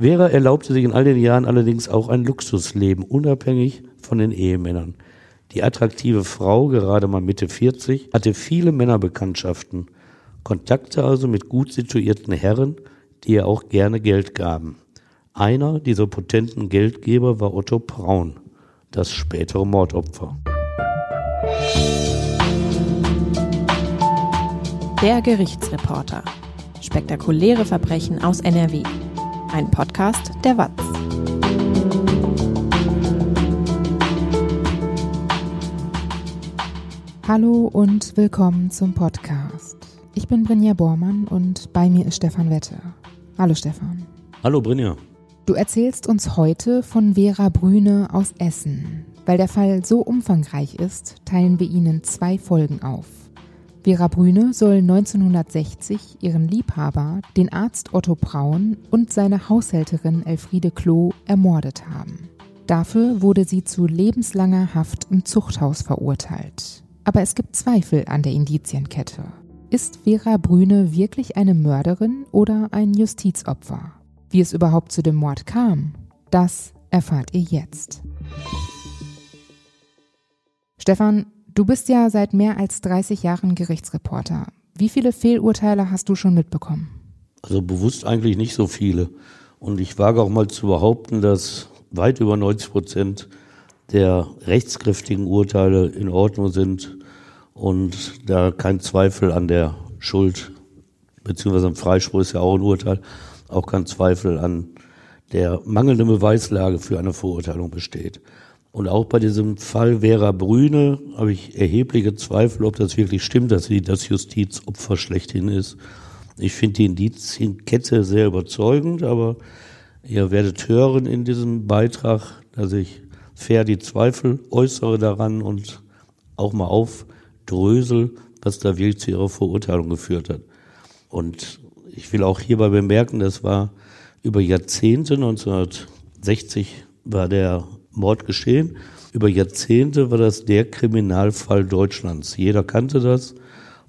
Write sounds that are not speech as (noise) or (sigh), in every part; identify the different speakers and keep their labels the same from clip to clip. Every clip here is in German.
Speaker 1: Vera erlaubte sich in all den Jahren allerdings auch ein Luxusleben, unabhängig von den Ehemännern. Die attraktive Frau, gerade mal Mitte 40, hatte viele Männerbekanntschaften, Kontakte also mit gut situierten Herren, die ihr auch gerne Geld gaben. Einer dieser potenten Geldgeber war Otto Braun, das spätere Mordopfer.
Speaker 2: Der Gerichtsreporter. Spektakuläre Verbrechen aus NRW. Ein Podcast der WAZ.
Speaker 3: Hallo und willkommen zum Podcast. Ich bin Brinja Bormann und bei mir ist Stefan Wette. Hallo Stefan.
Speaker 1: Hallo Brinja.
Speaker 3: Du erzählst uns heute von Vera Brüne aus Essen. Weil der Fall so umfangreich ist, teilen wir ihn in zwei Folgen auf. Vera Brüne soll 1960 ihren Liebhaber, den Arzt Otto Braun und seine Haushälterin Elfriede Klo ermordet haben. Dafür wurde sie zu lebenslanger Haft im Zuchthaus verurteilt. Aber es gibt Zweifel an der Indizienkette. Ist Vera Brüne wirklich eine Mörderin oder ein Justizopfer? Wie es überhaupt zu dem Mord kam, das erfahrt ihr jetzt. Stefan, du bist ja seit mehr als 30 Jahren Gerichtsreporter. Wie viele Fehlurteile hast du schon mitbekommen?
Speaker 1: Also bewusst eigentlich nicht so viele. Und ich wage auch mal zu behaupten, dass weit über 90 Prozent der rechtskräftigen Urteile in Ordnung sind und da kein Zweifel an der Schuld, beziehungsweise am Freispruch ist ja auch ein Urteil, auch kein Zweifel an der mangelnden Beweislage für eine Verurteilung besteht. Und auch bei diesem Fall Vera Brüne habe ich erhebliche Zweifel, ob das wirklich stimmt, dass sie das Justizopfer schlechthin ist. Ich finde die Indizienkette sehr überzeugend, aber ihr werdet hören in diesem Beitrag, dass ich fair die Zweifel äußere daran und auch mal aufdrösel, was da wirklich zu ihrer Verurteilung geführt hat. Und ich will auch hierbei bemerken, das war über Jahrzehnte, 1960 war der Mord geschehen. Über Jahrzehnte war das der Kriminalfall Deutschlands. Jeder kannte das.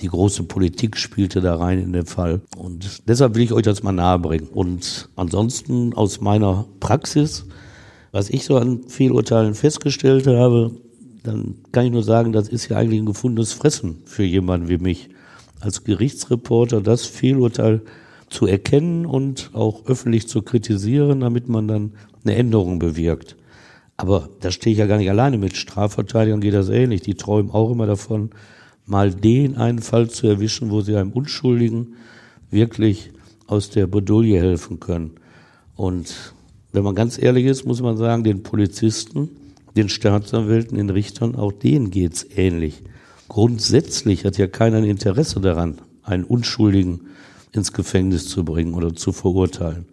Speaker 1: Die große Politik spielte da rein in den Fall. Und deshalb will ich euch das mal nahebringen. Und ansonsten aus meiner Praxis was ich so an Fehlurteilen festgestellt habe, dann kann ich nur sagen, das ist ja eigentlich ein gefundenes Fressen für jemanden wie mich. Als Gerichtsreporter das Fehlurteil zu erkennen und auch öffentlich zu kritisieren, damit man dann eine Änderung bewirkt. Aber da stehe ich ja gar nicht alleine mit. Strafverteidigern geht das ähnlich. Die träumen auch immer davon, mal den einen Fall zu erwischen, wo sie einem Unschuldigen wirklich aus der Bredouille helfen können. Und wenn man ganz ehrlich ist, muss man sagen, den Polizisten, den Staatsanwälten, den Richtern, auch denen geht's ähnlich. Grundsätzlich hat ja keiner ein Interesse daran, einen Unschuldigen ins Gefängnis zu bringen oder zu verurteilen.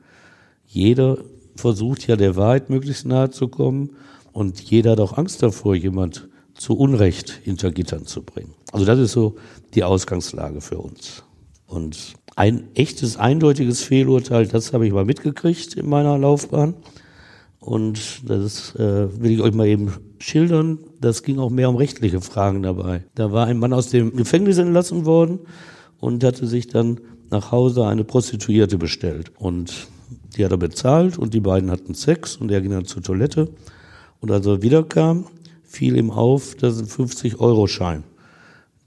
Speaker 1: Jeder versucht ja der Wahrheit möglichst nahe zu kommen und jeder hat auch Angst davor, jemand zu Unrecht hinter Gittern zu bringen. Also das ist so die Ausgangslage für uns. Und ein echtes, eindeutiges Fehlurteil, das habe ich mal mitgekriegt in meiner Laufbahn. Und das äh, will ich euch mal eben schildern. Das ging auch mehr um rechtliche Fragen dabei. Da war ein Mann aus dem Gefängnis entlassen worden und hatte sich dann nach Hause eine Prostituierte bestellt. Und die hat er bezahlt und die beiden hatten Sex und er ging dann zur Toilette. Und als er wiederkam, fiel ihm auf, das ist ein 50-Euro-Schein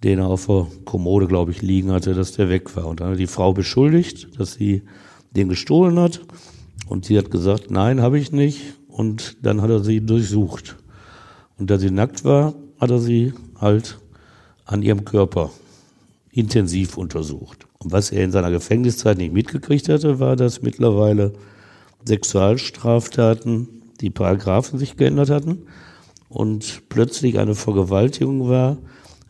Speaker 1: den er auf der Kommode, glaube ich, liegen hatte, dass der weg war. Und dann hat die Frau beschuldigt, dass sie den gestohlen hat. Und sie hat gesagt, nein, habe ich nicht. Und dann hat er sie durchsucht. Und da sie nackt war, hat er sie halt an ihrem Körper intensiv untersucht. Und was er in seiner Gefängniszeit nicht mitgekriegt hatte, war, dass mittlerweile Sexualstraftaten, die Paragraphen sich geändert hatten und plötzlich eine Vergewaltigung war,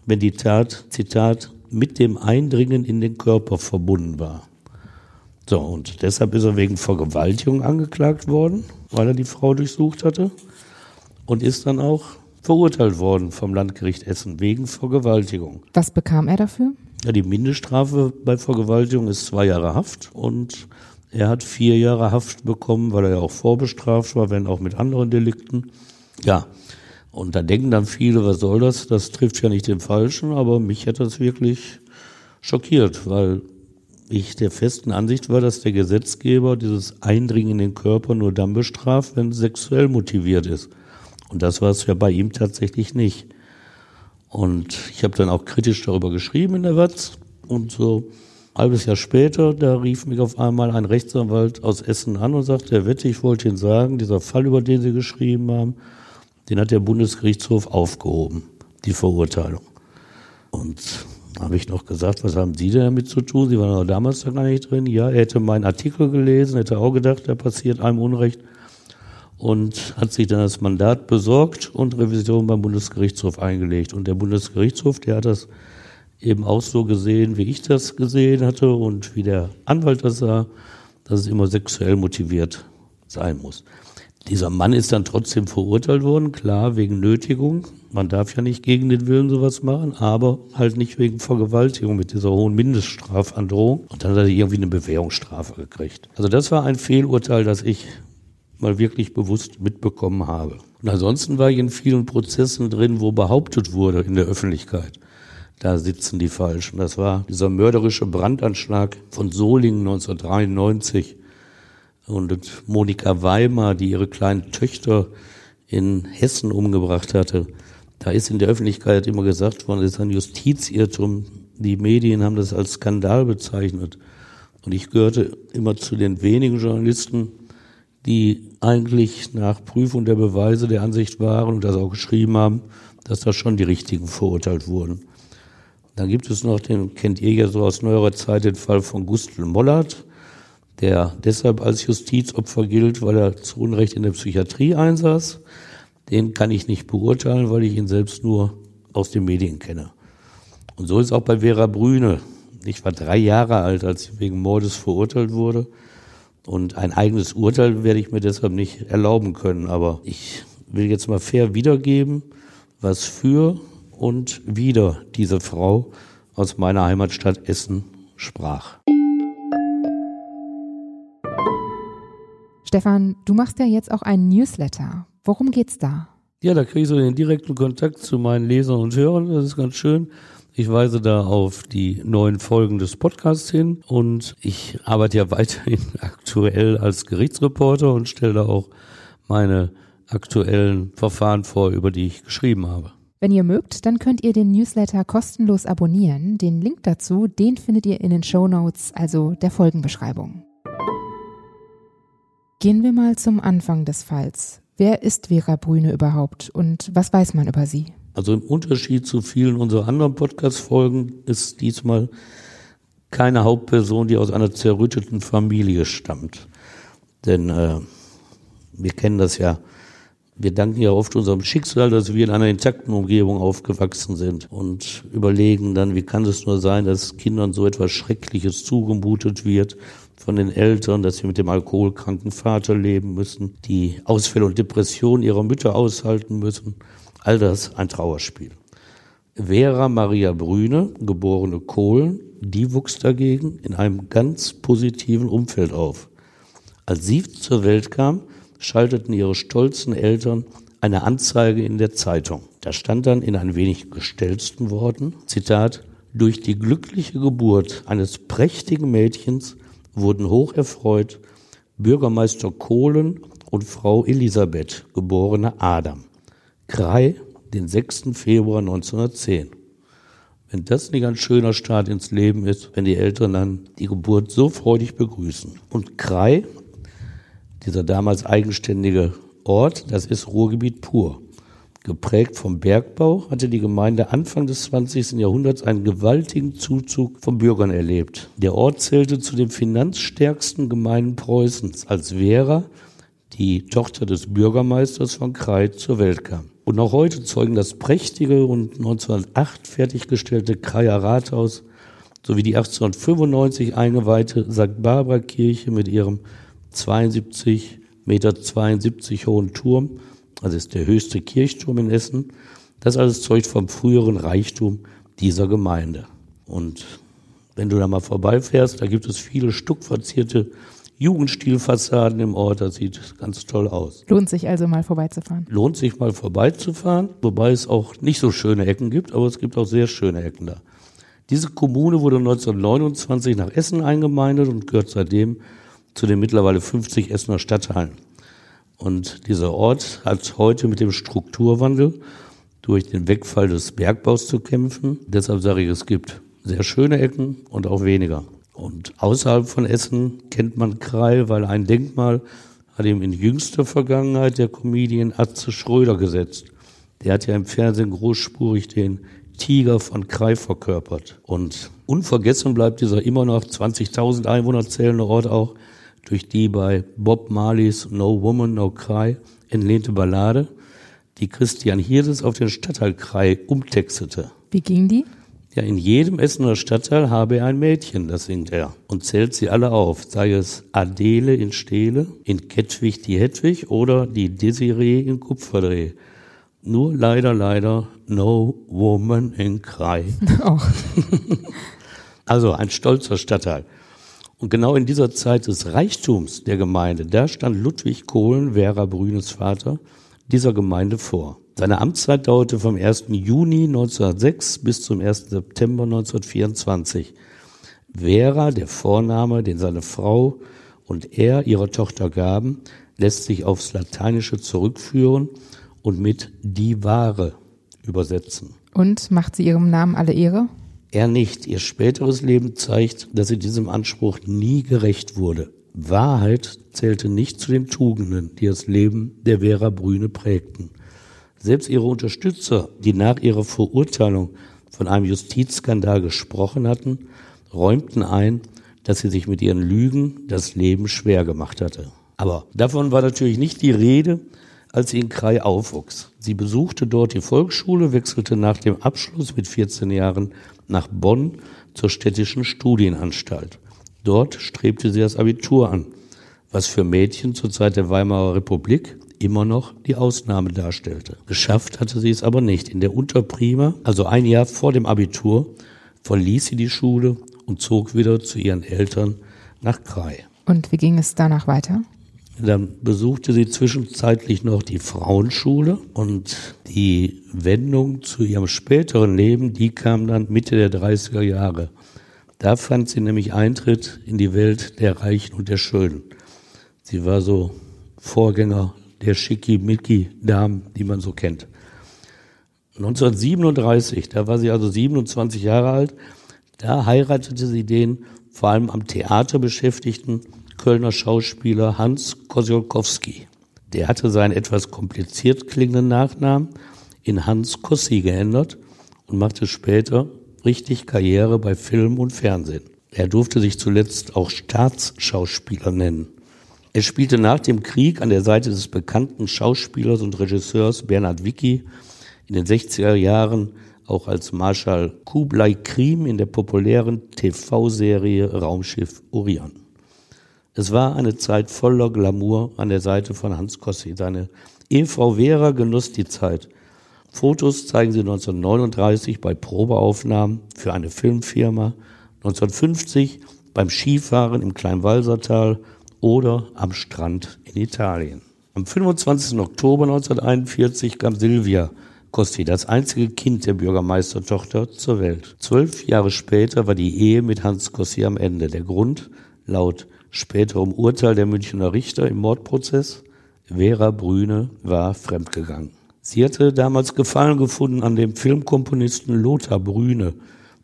Speaker 1: wenn die Tat, Zitat, mit dem Eindringen in den Körper verbunden war. So, und deshalb ist er wegen Vergewaltigung angeklagt worden, weil er die Frau durchsucht hatte und ist dann auch verurteilt worden vom Landgericht Essen wegen Vergewaltigung.
Speaker 3: Was bekam er dafür?
Speaker 1: Ja, die Mindeststrafe bei Vergewaltigung ist zwei Jahre Haft und er hat vier Jahre Haft bekommen, weil er ja auch vorbestraft war, wenn auch mit anderen Delikten. Ja, und da denken dann viele, was soll das? Das trifft ja nicht den Falschen, aber mich hat das wirklich schockiert, weil ich der festen Ansicht war, dass der Gesetzgeber dieses Eindringen in den Körper nur dann bestraft, wenn es sexuell motiviert ist. Und das war es ja bei ihm tatsächlich nicht. Und ich habe dann auch kritisch darüber geschrieben in der Watz. Und so ein halbes Jahr später, da rief mich auf einmal ein Rechtsanwalt aus Essen an und sagte, Herr Wette, ich wollte Ihnen sagen, dieser Fall, über den Sie geschrieben haben, den hat der Bundesgerichtshof aufgehoben, die Verurteilung. Und habe ich noch gesagt, was haben Sie denn damit zu tun? Sie waren aber damals da gar nicht drin. Ja, er hätte meinen Artikel gelesen, hätte auch gedacht, da passiert einem Unrecht und hat sich dann das Mandat besorgt und Revision beim Bundesgerichtshof eingelegt. Und der Bundesgerichtshof, der hat das eben auch so gesehen, wie ich das gesehen hatte und wie der Anwalt das sah, dass es immer sexuell motiviert sein muss. Dieser Mann ist dann trotzdem verurteilt worden, klar, wegen Nötigung. Man darf ja nicht gegen den Willen sowas machen, aber halt nicht wegen Vergewaltigung mit dieser hohen Mindeststrafandrohung. Und dann hat er irgendwie eine Bewährungsstrafe gekriegt. Also das war ein Fehlurteil, das ich mal wirklich bewusst mitbekommen habe. Und ansonsten war ich in vielen Prozessen drin, wo behauptet wurde in der Öffentlichkeit, da sitzen die Falschen. Das war dieser mörderische Brandanschlag von Solingen 1993 und Monika Weimar, die ihre kleinen Töchter in Hessen umgebracht hatte. Da ist in der Öffentlichkeit immer gesagt worden, das ist ein Justizirrtum. Die Medien haben das als Skandal bezeichnet. Und ich gehörte immer zu den wenigen Journalisten, die eigentlich nach Prüfung der Beweise der Ansicht waren und das auch geschrieben haben, dass da schon die Richtigen verurteilt wurden. Dann gibt es noch den, kennt ihr ja so aus neuerer Zeit, den Fall von Gustl Mollert, der deshalb als Justizopfer gilt, weil er zu Unrecht in der Psychiatrie einsaß. Den kann ich nicht beurteilen, weil ich ihn selbst nur aus den Medien kenne. Und so ist auch bei Vera Brüne. Ich war drei Jahre alt, als sie wegen Mordes verurteilt wurde. Und ein eigenes Urteil werde ich mir deshalb nicht erlauben können. Aber ich will jetzt mal fair wiedergeben, was für und wider diese Frau aus meiner Heimatstadt Essen sprach.
Speaker 3: Stefan, du machst ja jetzt auch einen Newsletter. Worum geht's da?
Speaker 1: Ja, da kriege ich so den direkten Kontakt zu meinen Lesern und Hörern. Das ist ganz schön. Ich weise da auf die neuen Folgen des Podcasts hin und ich arbeite ja weiterhin (laughs) aktuell als Gerichtsreporter und stelle da auch meine aktuellen Verfahren vor, über die ich geschrieben habe.
Speaker 3: Wenn ihr mögt, dann könnt ihr den Newsletter kostenlos abonnieren. Den Link dazu, den findet ihr in den Show Notes, also der Folgenbeschreibung. Gehen wir mal zum Anfang des Falls. Wer ist Vera Brüne überhaupt und was weiß man über sie?
Speaker 1: Also im Unterschied zu vielen unserer anderen Podcast-Folgen ist diesmal keine Hauptperson, die aus einer zerrütteten Familie stammt. Denn äh, wir kennen das ja. Wir danken ja oft unserem Schicksal, dass wir in einer intakten Umgebung aufgewachsen sind und überlegen dann, wie kann es nur sein, dass Kindern so etwas Schreckliches zugemutet wird von den Eltern, dass sie mit dem alkoholkranken Vater leben müssen, die Ausfälle und Depressionen ihrer Mütter aushalten müssen All das ein Trauerspiel. Vera Maria Brüne, geborene Kohlen, die wuchs dagegen in einem ganz positiven Umfeld auf. Als sie zur Welt kam, schalteten ihre stolzen Eltern eine Anzeige in der Zeitung. Da stand dann in ein wenig gestellten Worten, Zitat, durch die glückliche Geburt eines prächtigen Mädchens wurden hoch Bürgermeister Kohlen und Frau Elisabeth, geborene Adam. Krei, den 6. Februar 1910. Wenn das nicht ein schöner Start ins Leben ist, wenn die Eltern dann die Geburt so freudig begrüßen. Und Krei, dieser damals eigenständige Ort, das ist Ruhrgebiet pur. Geprägt vom Bergbau hatte die Gemeinde Anfang des 20. Jahrhunderts einen gewaltigen Zuzug von Bürgern erlebt. Der Ort zählte zu den finanzstärksten Gemeinden Preußens, als Vera, die Tochter des Bürgermeisters von Krei, zur Welt kam. Und noch heute zeugen das prächtige und 1908 fertiggestellte Kreier Rathaus sowie die 1895 eingeweihte St. Barbara Kirche mit ihrem 72 Meter 72 hohen Turm, also ist der höchste Kirchturm in Essen. Das alles zeugt vom früheren Reichtum dieser Gemeinde. Und wenn du da mal vorbeifährst, da gibt es viele stuckverzierte Jugendstilfassaden im Ort, das sieht ganz toll aus.
Speaker 3: Lohnt sich also mal vorbeizufahren.
Speaker 1: Lohnt sich mal vorbeizufahren, wobei es auch nicht so schöne Ecken gibt, aber es gibt auch sehr schöne Ecken da. Diese Kommune wurde 1929 nach Essen eingemeindet und gehört seitdem zu den mittlerweile 50 Essener Stadtteilen. Und dieser Ort hat heute mit dem Strukturwandel durch den Wegfall des Bergbaus zu kämpfen. Deshalb sage ich, es gibt sehr schöne Ecken und auch weniger. Und außerhalb von Essen kennt man Kreil, weil ein Denkmal hat ihm in jüngster Vergangenheit der Comedian Atze Schröder gesetzt. Der hat ja im Fernsehen großspurig den Tiger von Kreil verkörpert. Und unvergessen bleibt dieser immer noch 20.000 Einwohner zählende Ort auch durch die bei Bob Marleys No Woman, No Cry entlehnte Ballade, die Christian Hirdes auf den Stadtteil Krei umtextete.
Speaker 3: Wie ging die?
Speaker 1: Ja, in jedem Essener Stadtteil habe er ein Mädchen, das singt er, und zählt sie alle auf, sei es Adele in Steele, in Kettwig die Hedwig oder die Desiree in Kupferdreh. Nur leider, leider, no woman in Krei. (laughs)
Speaker 3: Auch. (laughs)
Speaker 1: also ein stolzer Stadtteil. Und genau in dieser Zeit des Reichtums der Gemeinde, da stand Ludwig Kohlen, Vera Brünes Vater, dieser Gemeinde vor. Seine Amtszeit dauerte vom 1. Juni 1906 bis zum 1. September 1924. Vera, der Vorname, den seine Frau und er ihrer Tochter gaben, lässt sich aufs Lateinische zurückführen und mit die Ware übersetzen.
Speaker 3: Und macht sie ihrem Namen alle Ehre?
Speaker 1: Er nicht. Ihr späteres Leben zeigt, dass sie diesem Anspruch nie gerecht wurde. Wahrheit zählte nicht zu den Tugenden, die das Leben der Vera Brüne prägten. Selbst ihre Unterstützer, die nach ihrer Verurteilung von einem Justizskandal gesprochen hatten, räumten ein, dass sie sich mit ihren Lügen das Leben schwer gemacht hatte. Aber davon war natürlich nicht die Rede, als sie in Krai aufwuchs. Sie besuchte dort die Volksschule, wechselte nach dem Abschluss mit 14 Jahren nach Bonn zur städtischen Studienanstalt. Dort strebte sie das Abitur an, was für Mädchen zur Zeit der Weimarer Republik immer noch die Ausnahme darstellte. Geschafft hatte sie es aber nicht. In der Unterprima, also ein Jahr vor dem Abitur, verließ sie die Schule und zog wieder zu ihren Eltern nach Krai.
Speaker 3: Und wie ging es danach weiter?
Speaker 1: Dann besuchte sie zwischenzeitlich noch die Frauenschule und die Wendung zu ihrem späteren Leben, die kam dann Mitte der 30er Jahre. Da fand sie nämlich Eintritt in die Welt der Reichen und der Schönen. Sie war so Vorgänger der Schickimicki-Damen, die man so kennt. 1937, da war sie also 27 Jahre alt, da heiratete sie den vor allem am Theater beschäftigten Kölner Schauspieler Hans Kosiolkowski. Der hatte seinen etwas kompliziert klingenden Nachnamen in Hans Kossi geändert und machte später richtig Karriere bei Film und Fernsehen. Er durfte sich zuletzt auch Staatsschauspieler nennen. Er spielte nach dem Krieg an der Seite des bekannten Schauspielers und Regisseurs Bernhard Wicki in den 60er Jahren auch als Marschall Kublai Krim in der populären TV-Serie Raumschiff Orion. Es war eine Zeit voller Glamour an der Seite von Hans Kossi. Seine Ehefrau Vera genoss die Zeit. Fotos zeigen sie 1939 bei Probeaufnahmen für eine Filmfirma, 1950 beim Skifahren im Kleinwalsertal oder am Strand in Italien. Am 25. Oktober 1941 kam Silvia Costi, das einzige Kind der Bürgermeistertochter, zur Welt. Zwölf Jahre später war die Ehe mit Hans Costi am Ende. Der Grund, laut späterem Urteil der Münchner Richter im Mordprozess, Vera Brüne war fremdgegangen. Sie hatte damals Gefallen gefunden an dem Filmkomponisten Lothar Brüne,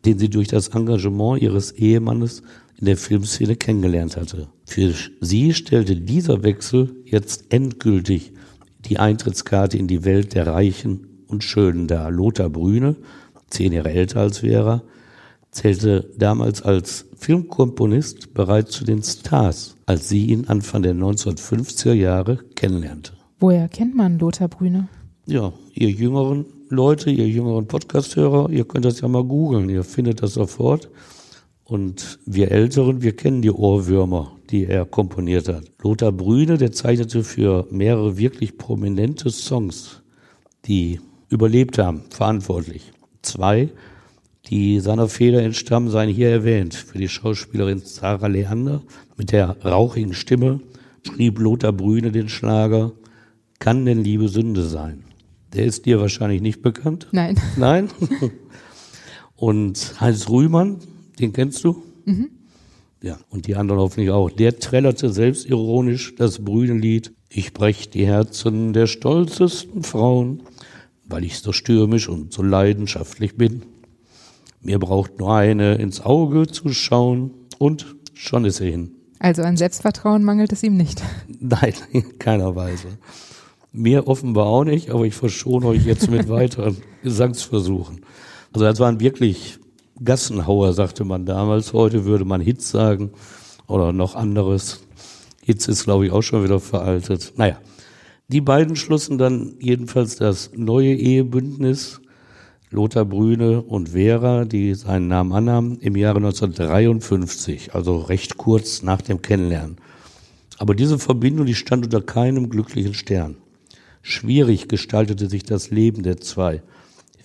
Speaker 1: den sie durch das Engagement ihres Ehemannes in der Filmszene kennengelernt hatte. Für sie stellte dieser Wechsel jetzt endgültig die Eintrittskarte in die Welt der Reichen und Schönen dar. Lothar Brüne, zehn Jahre älter als Vera, zählte damals als Filmkomponist bereits zu den Stars, als sie ihn Anfang der 1950er Jahre kennenlernte.
Speaker 3: Woher kennt man Lothar Brüne?
Speaker 1: Ja, ihr jüngeren Leute, ihr jüngeren Podcasthörer, ihr könnt das ja mal googeln, ihr findet das sofort. Und wir Älteren, wir kennen die Ohrwürmer, die er komponiert hat. Lothar Brüne, der zeichnete für mehrere wirklich prominente Songs, die überlebt haben, verantwortlich. Zwei, die seiner Feder entstammen, seien hier erwähnt. Für die Schauspielerin Sarah Leander mit der rauchigen Stimme schrieb Lothar Brüne den Schlager Kann denn Liebe Sünde sein? Der ist dir wahrscheinlich nicht bekannt?
Speaker 3: Nein.
Speaker 1: Nein? (laughs) Und Heinz Rühmann, den kennst du? Mhm. Ja, und die anderen hoffentlich auch. Der trällerte selbstironisch das Brüdenlied Ich brech die Herzen der stolzesten Frauen, weil ich so stürmisch und so leidenschaftlich bin. Mir braucht nur eine ins Auge zu schauen und schon ist er hin.
Speaker 3: Also an Selbstvertrauen mangelt es ihm nicht. (laughs)
Speaker 1: Nein, in keiner Weise. Mir offenbar auch nicht, aber ich verschone euch jetzt mit (laughs) weiteren Gesangsversuchen. Also das waren wirklich Gassenhauer, sagte man damals. Heute würde man Hits sagen oder noch anderes. Hits ist, glaube ich, auch schon wieder veraltet. Naja, die beiden schlossen dann jedenfalls das neue Ehebündnis Lothar Brüne und Vera, die seinen Namen annahmen, im Jahre 1953, also recht kurz nach dem Kennenlernen. Aber diese Verbindung, die stand unter keinem glücklichen Stern. Schwierig gestaltete sich das Leben der zwei.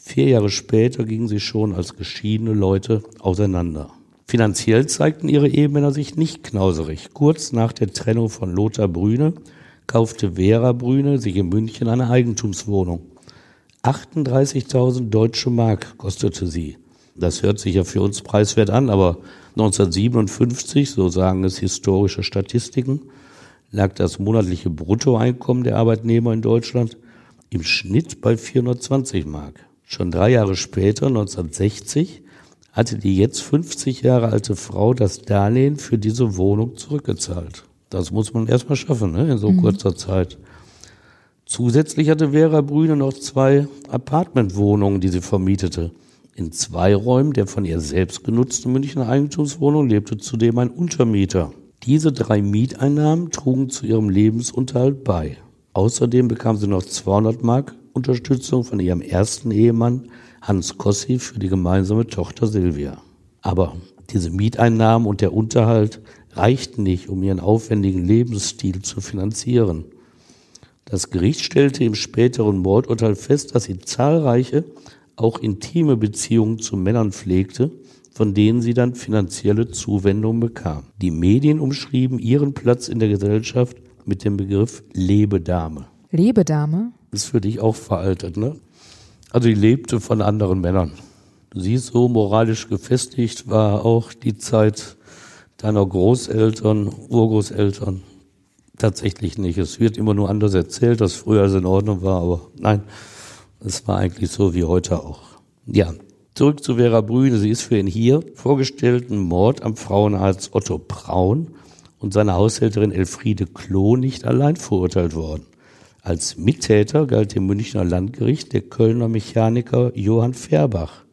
Speaker 1: Vier Jahre später gingen sie schon als geschiedene Leute auseinander. Finanziell zeigten ihre Ehemänner sich nicht knauserig. Kurz nach der Trennung von Lothar Brüne kaufte Vera Brüne sich in München eine Eigentumswohnung. 38.000 deutsche Mark kostete sie. Das hört sich ja für uns preiswert an, aber 1957, so sagen es historische Statistiken, lag das monatliche Bruttoeinkommen der Arbeitnehmer in Deutschland im Schnitt bei 420 Mark. Schon drei Jahre später, 1960, hatte die jetzt 50 Jahre alte Frau das Darlehen für diese Wohnung zurückgezahlt. Das muss man erstmal schaffen, ne, in so mhm. kurzer Zeit. Zusätzlich hatte Vera Brüne noch zwei Apartmentwohnungen, die sie vermietete. In zwei Räumen der von ihr selbst genutzten Münchner Eigentumswohnung lebte zudem ein Untermieter. Diese drei Mieteinnahmen trugen zu ihrem Lebensunterhalt bei. Außerdem bekam sie noch 200 Mark Unterstützung von ihrem ersten Ehemann Hans Kossi für die gemeinsame Tochter Silvia. Aber diese Mieteinnahmen und der Unterhalt reichten nicht, um ihren aufwendigen Lebensstil zu finanzieren. Das Gericht stellte im späteren Mordurteil fest, dass sie zahlreiche, auch intime Beziehungen zu Männern pflegte, von denen sie dann finanzielle Zuwendung bekam. Die Medien umschrieben ihren Platz in der Gesellschaft mit dem Begriff Lebedame.
Speaker 3: Lebedame?
Speaker 1: Ist für dich auch veraltet, ne? Also die lebte von anderen Männern. Sie ist so moralisch gefestigt, war auch die Zeit deiner Großeltern, Urgroßeltern, tatsächlich nicht. Es wird immer nur anders erzählt, dass früher es in Ordnung war, aber nein, es war eigentlich so wie heute auch. Ja, zurück zu Vera Brüne. Sie ist für den hier vorgestellten Mord am Frauenarzt Otto Braun und seine Haushälterin Elfriede Klo nicht allein verurteilt worden. Als Mittäter galt dem Münchner Landgericht der Kölner Mechaniker Johann Färbach.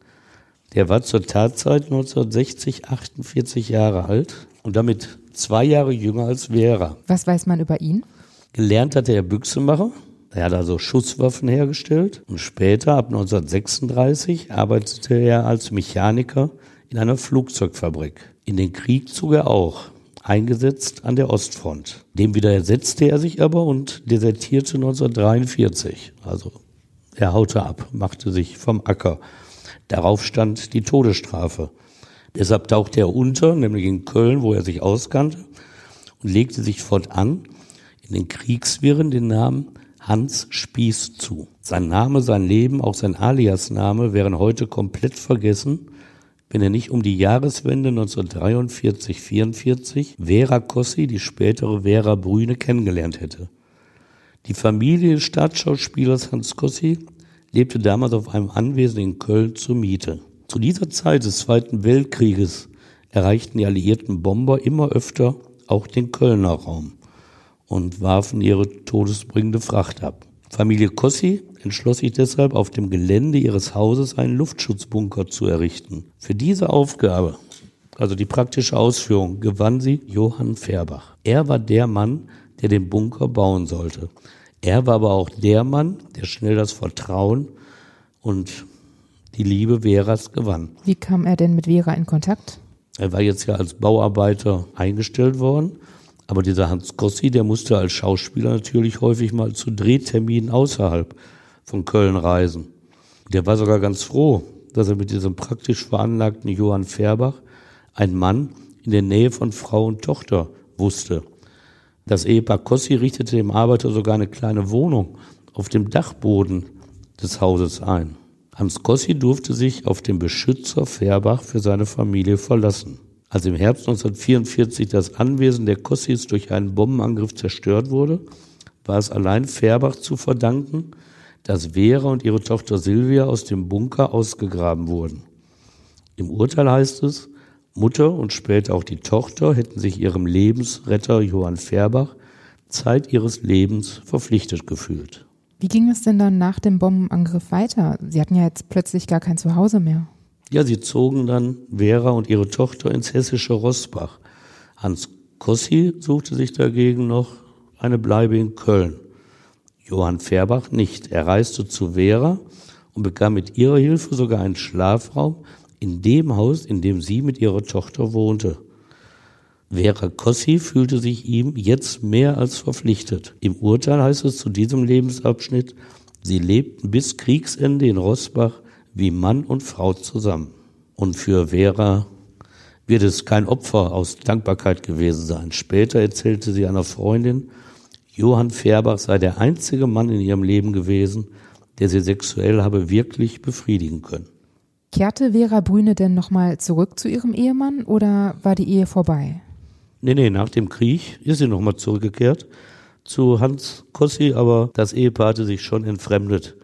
Speaker 1: Der war zur Tatzeit 1960 48 Jahre alt und damit zwei Jahre jünger als Vera.
Speaker 3: Was weiß man über ihn?
Speaker 1: Gelernt hatte er Büchsemacher. Er hat also Schusswaffen hergestellt und später, ab 1936, arbeitete er als Mechaniker in einer Flugzeugfabrik. In den Krieg zog er auch, eingesetzt an der Ostfront. Dem widersetzte er sich aber und desertierte 1943. Also er haute ab, machte sich vom Acker. Darauf stand die Todesstrafe. Deshalb tauchte er unter, nämlich in Köln, wo er sich auskannte, und legte sich fortan in den Kriegswirren den Namen Hans Spieß zu. Sein Name, sein Leben, auch sein Aliasname wären heute komplett vergessen, wenn er nicht um die Jahreswende 1943-44 Vera Kossi, die spätere Vera Brüne, kennengelernt hätte. Die Familie des Staatsschauspielers Hans Kossi lebte damals auf einem Anwesen in Köln zur Miete. Zu dieser Zeit des Zweiten Weltkrieges erreichten die alliierten Bomber immer öfter auch den Kölner Raum und warfen ihre todesbringende Fracht ab. Familie Kossi entschloss sich deshalb, auf dem Gelände ihres Hauses einen Luftschutzbunker zu errichten. Für diese Aufgabe, also die praktische Ausführung, gewann sie Johann Färbach. Er war der Mann, der den Bunker bauen sollte. Er war aber auch der Mann, der schnell das Vertrauen und die Liebe Veras gewann.
Speaker 3: Wie kam er denn mit Vera in Kontakt?
Speaker 1: Er war jetzt ja als Bauarbeiter eingestellt worden, aber dieser Hans Gossi, der musste als Schauspieler natürlich häufig mal zu Drehterminen außerhalb von Köln reisen. Der war sogar ganz froh, dass er mit diesem praktisch veranlagten Johann Färbach ein Mann in der Nähe von Frau und Tochter wusste. Das Ehepaar Kossi richtete dem Arbeiter sogar eine kleine Wohnung auf dem Dachboden des Hauses ein. Hans Kossi durfte sich auf den Beschützer Färbach für seine Familie verlassen. Als im Herbst 1944 das Anwesen der Kossis durch einen Bombenangriff zerstört wurde, war es allein Färbach zu verdanken, dass Vera und ihre Tochter Silvia aus dem Bunker ausgegraben wurden. Im Urteil heißt es, Mutter und später auch die Tochter hätten sich ihrem Lebensretter Johann Färbach Zeit ihres Lebens verpflichtet gefühlt.
Speaker 3: Wie ging es denn dann nach dem Bombenangriff weiter? Sie hatten ja jetzt plötzlich gar kein Zuhause mehr.
Speaker 1: Ja, sie zogen dann Vera und ihre Tochter ins hessische Rossbach. Hans Kossi suchte sich dagegen noch eine Bleibe in Köln. Johann Färbach nicht. Er reiste zu Vera und bekam mit ihrer Hilfe sogar einen Schlafraum in dem Haus, in dem sie mit ihrer Tochter wohnte. Vera Kossi fühlte sich ihm jetzt mehr als verpflichtet. Im Urteil heißt es zu diesem Lebensabschnitt, sie lebten bis Kriegsende in Rossbach wie Mann und Frau zusammen. Und für Vera wird es kein Opfer aus Dankbarkeit gewesen sein. Später erzählte sie einer Freundin, Johann Färbach sei der einzige Mann in ihrem Leben gewesen, der sie sexuell habe wirklich befriedigen können.
Speaker 3: Kehrte Vera Brüne denn nochmal zurück zu ihrem Ehemann oder war die Ehe vorbei?
Speaker 1: Nee, nee, nach dem Krieg ist sie nochmal zurückgekehrt zu Hans Kossi, aber das Ehepaar hatte sich schon entfremdet.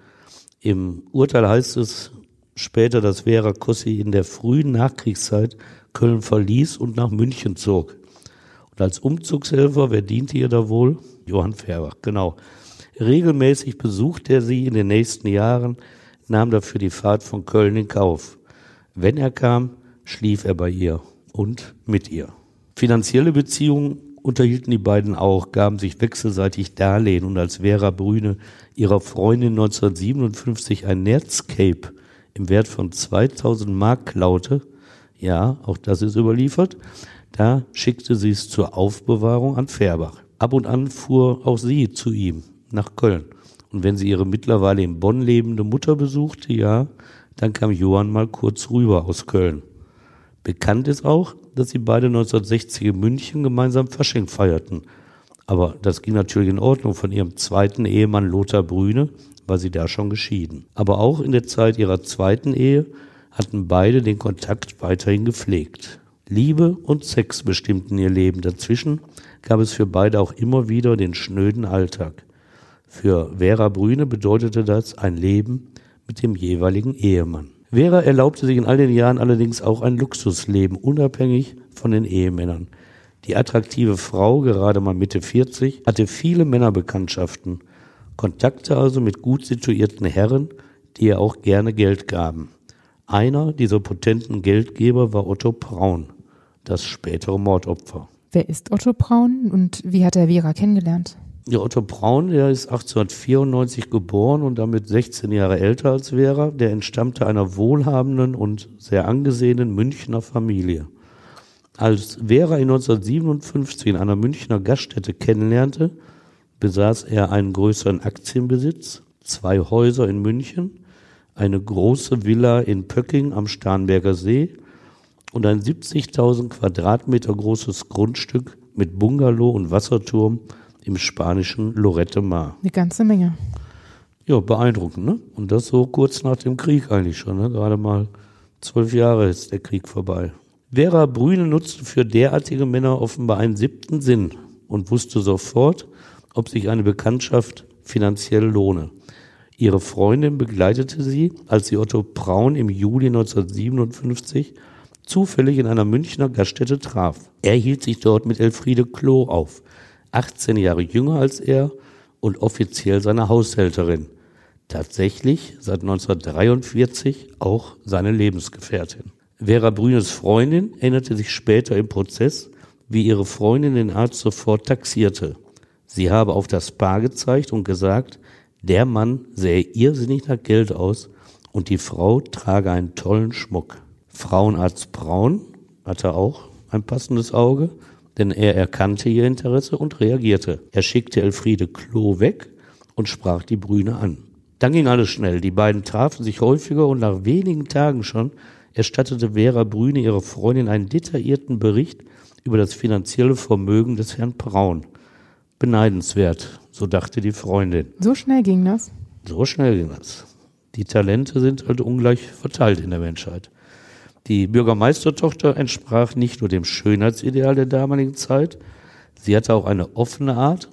Speaker 1: Im Urteil heißt es später, dass Vera Kossi in der frühen Nachkriegszeit Köln verließ und nach München zog. Als Umzugshelfer, wer diente ihr da wohl? Johann Färbach, genau. Regelmäßig besuchte er sie in den nächsten Jahren, nahm dafür die Fahrt von Köln in Kauf. Wenn er kam, schlief er bei ihr und mit ihr. Finanzielle Beziehungen unterhielten die beiden auch, gaben sich wechselseitig Darlehen und als Vera Brüne ihrer Freundin 1957 ein Netscape im Wert von 2000 Mark klaute, ja, auch das ist überliefert, da schickte sie es zur Aufbewahrung an Färbach. Ab und an fuhr auch sie zu ihm nach Köln. Und wenn sie ihre mittlerweile in Bonn lebende Mutter besuchte, ja, dann kam Johann mal kurz rüber aus Köln. Bekannt ist auch, dass sie beide 1960 in München gemeinsam Fasching feierten. Aber das ging natürlich in Ordnung. Von ihrem zweiten Ehemann Lothar Brüne war sie da schon geschieden. Aber auch in der Zeit ihrer zweiten Ehe hatten beide den Kontakt weiterhin gepflegt. Liebe und Sex bestimmten ihr Leben. Dazwischen gab es für beide auch immer wieder den schnöden Alltag. Für Vera Brüne bedeutete das ein Leben mit dem jeweiligen Ehemann. Vera erlaubte sich in all den Jahren allerdings auch ein Luxusleben, unabhängig von den Ehemännern. Die attraktive Frau, gerade mal Mitte 40, hatte viele Männerbekanntschaften, Kontakte also mit gut situierten Herren, die ihr auch gerne Geld gaben. Einer dieser potenten Geldgeber war Otto Braun, das spätere Mordopfer.
Speaker 3: Wer ist Otto Braun und wie hat er Vera kennengelernt?
Speaker 1: Ja, Otto Braun, der ist 1894 geboren und damit 16 Jahre älter als Vera. Der entstammte einer wohlhabenden und sehr angesehenen Münchner Familie. Als Vera in 1957 in einer Münchner Gaststätte kennenlernte, besaß er einen größeren Aktienbesitz, zwei Häuser in München, eine große Villa in Pöcking am Starnberger See und ein 70.000 Quadratmeter großes Grundstück mit Bungalow und Wasserturm im spanischen Lorette Mar.
Speaker 3: Eine ganze Menge.
Speaker 1: Ja, beeindruckend, ne? Und das so kurz nach dem Krieg eigentlich schon, ne? Gerade mal zwölf Jahre ist der Krieg vorbei. Vera Brüne nutzte für derartige Männer offenbar einen siebten Sinn und wusste sofort, ob sich eine Bekanntschaft finanziell lohne. Ihre Freundin begleitete sie, als sie Otto Braun im Juli 1957 zufällig in einer Münchner Gaststätte traf. Er hielt sich dort mit Elfriede Klo auf, 18 Jahre jünger als er und offiziell seine Haushälterin. Tatsächlich seit 1943 auch seine Lebensgefährtin. Vera Brünes Freundin erinnerte sich später im Prozess, wie ihre Freundin den Arzt sofort taxierte. Sie habe auf das Paar gezeigt und gesagt, der Mann sähe irrsinnig nach Geld aus und die Frau trage einen tollen Schmuck. Frauenarzt Braun hatte auch ein passendes Auge denn er erkannte ihr Interesse und reagierte. Er schickte Elfriede Klo weg und sprach die Brüne an. Dann ging alles schnell. Die beiden trafen sich häufiger und nach wenigen Tagen schon erstattete Vera Brüne ihrer Freundin einen detaillierten Bericht über das finanzielle Vermögen des Herrn Braun. Beneidenswert, so dachte die Freundin.
Speaker 3: So schnell ging das?
Speaker 1: So schnell ging das. Die Talente sind halt ungleich verteilt in der Menschheit. Die Bürgermeistertochter entsprach nicht nur dem Schönheitsideal der damaligen Zeit, sie hatte auch eine offene Art